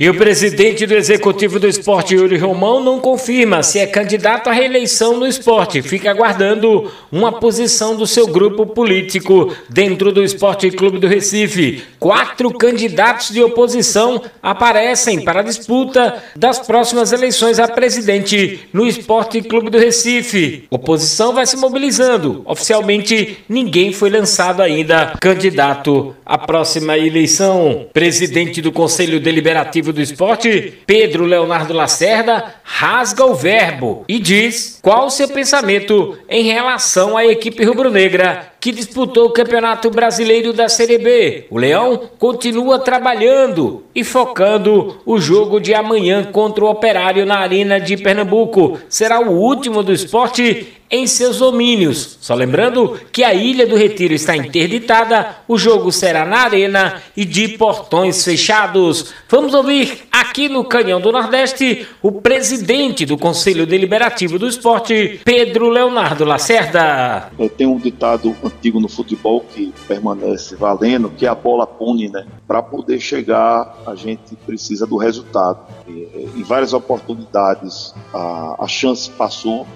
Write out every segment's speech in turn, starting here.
E o presidente do Executivo do Esporte, Yuri Romão, não confirma se é candidato à reeleição no esporte. Fica aguardando uma posição do seu grupo político dentro do Esporte Clube do Recife. Quatro candidatos de oposição aparecem para a disputa das próximas eleições a presidente no Esporte Clube do Recife. Oposição vai se mobilizando. Oficialmente, ninguém foi lançado ainda candidato à próxima eleição. Presidente do Conselho Deliberativo do Esporte, Pedro Leonardo Lacerda, rasga o verbo e diz qual o seu pensamento em relação à equipe rubro-negra que disputou o Campeonato Brasileiro da Série B. O Leão continua trabalhando e focando o jogo de amanhã contra o Operário na Arena de Pernambuco. Será o último do esporte em seus domínios. Só lembrando que a Ilha do Retiro está interditada, o jogo será na arena e de portões fechados. Vamos ouvir aqui no Canhão do Nordeste o presidente do Conselho Deliberativo do Esporte, Pedro Leonardo Lacerda. É, tem um ditado antigo no futebol que permanece valendo, que é a bola pune, né? Para poder chegar, a gente precisa do resultado. E, em várias oportunidades, a, a chance passou,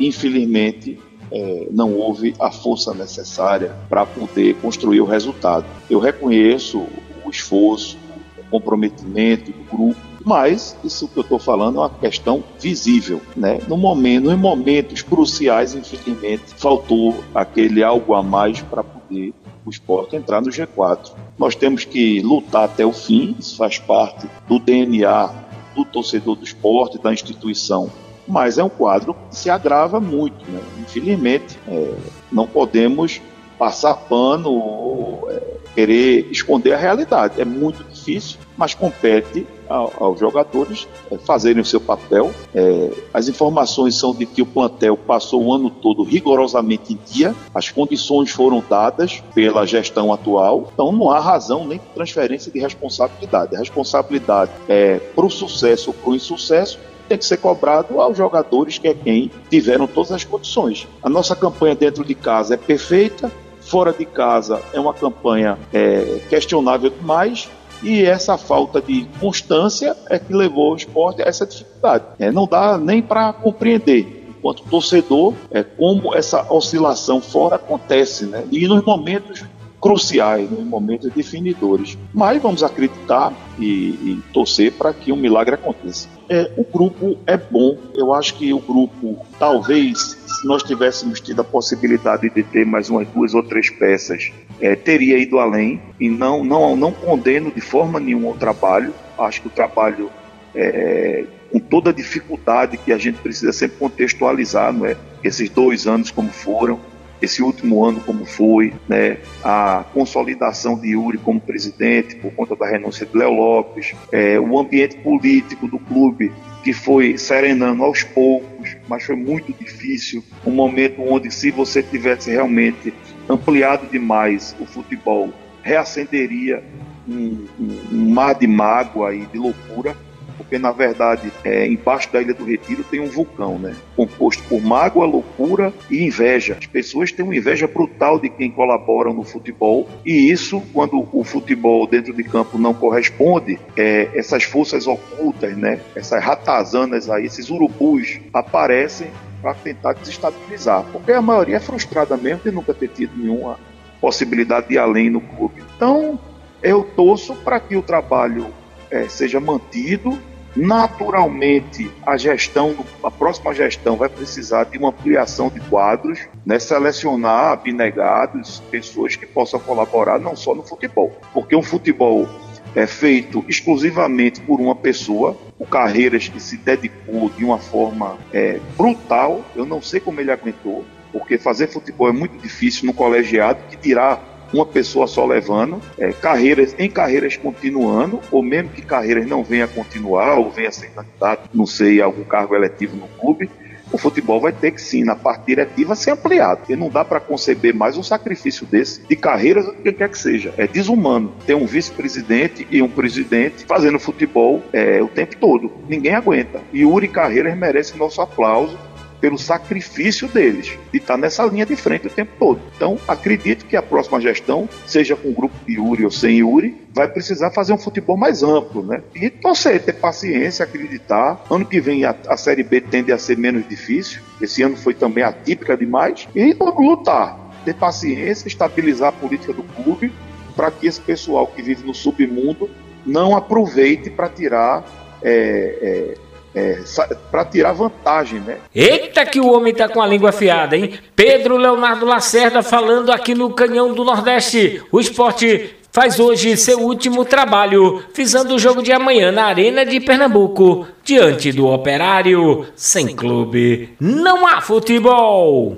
infelizmente, é, não houve a força necessária para poder construir o resultado. Eu reconheço o esforço, o comprometimento do grupo, mas isso que eu estou falando é uma questão visível, né? No momento, nos momentos cruciais, infelizmente, faltou aquele algo a mais para poder o esporte entrar no G4. Nós temos que lutar até o fim, isso faz parte do DNA do torcedor do esporte, da instituição. Mas é um quadro que se agrava muito, né? Infelizmente, é, não podemos passar pano ou é, querer esconder a realidade. É muito difícil, mas compete aos jogadores é, fazerem o seu papel. É, as informações são de que o plantel passou o ano todo rigorosamente em dia, as condições foram dadas pela gestão atual, então não há razão nem transferência de responsabilidade. A responsabilidade é para o sucesso ou para o insucesso tem que ser cobrado aos jogadores, que é quem tiveram todas as condições. A nossa campanha dentro de casa é perfeita, fora de casa é uma campanha é, questionável demais, e essa falta de constância é que levou o esporte a essa dificuldade. É, não dá nem para compreender, enquanto torcedor, é, como essa oscilação fora acontece, né? E nos momentos cruciais, nos momentos definidores. Mas vamos acreditar e, e torcer para que um milagre aconteça. É, o grupo é bom. Eu acho que o grupo, talvez, se nós tivéssemos tido a possibilidade de ter mais umas duas ou três peças, é, teria ido além. E não, não, não condeno de forma nenhuma o trabalho. Acho que o trabalho é, com toda a dificuldade que a gente precisa sempre contextualizar, não é? Esses dois anos como foram, esse último ano como foi, né, a consolidação de Yuri como presidente por conta da renúncia de Léo Lopes, é, o ambiente político do clube que foi serenando aos poucos, mas foi muito difícil, um momento onde se você tivesse realmente ampliado demais o futebol, reacenderia um, um, um mar de mágoa e de loucura, porque na verdade é, embaixo da Ilha do Retiro tem um vulcão, né? Composto por mágoa, loucura e inveja. As pessoas têm uma inveja brutal de quem colabora no futebol e isso, quando o futebol dentro de campo não corresponde, é, essas forças ocultas, né? Essas ratazanas aí, esses urubus aparecem para tentar desestabilizar, porque a maioria é frustrada mesmo de nunca ter tido nenhuma possibilidade de ir além no clube. Então, eu torço para que o trabalho é, seja mantido. Naturalmente, a gestão, a próxima gestão vai precisar de uma ampliação de quadros, né, selecionar abnegados, pessoas que possam colaborar não só no futebol, porque um futebol é feito exclusivamente por uma pessoa, o Carreiras que se dedicou de uma forma é, brutal, eu não sei como ele aguentou, porque fazer futebol é muito difícil no colegiado, que dirá uma pessoa só levando, é, carreiras em carreiras continuando, ou mesmo que carreiras não venha a continuar, ou venha a ser candidato, não sei, a algum cargo eletivo no clube, o futebol vai ter que sim, na parte diretiva, ser ampliado. Porque não dá para conceber mais um sacrifício desse de carreiras ou do que quer que seja. É desumano ter um vice-presidente e um presidente fazendo futebol é, o tempo todo. Ninguém aguenta. E Uri Carreiras merece nosso aplauso pelo sacrifício deles de estar nessa linha de frente o tempo todo. Então, acredito que a próxima gestão, seja com o grupo de Yuri ou sem Yuri, vai precisar fazer um futebol mais amplo, né? E torcer, ter paciência, acreditar. Ano que vem a, a Série B tende a ser menos difícil. Esse ano foi também atípica demais. E lutar, ter paciência, estabilizar a política do clube para que esse pessoal que vive no submundo não aproveite para tirar é, é, é, para tirar vantagem, né? Eita que o homem tá com a língua afiada, hein? Pedro Leonardo Lacerda falando aqui no Canhão do Nordeste. O esporte faz hoje seu último trabalho, visando o jogo de amanhã na Arena de Pernambuco, diante do Operário. Sem clube, não há futebol.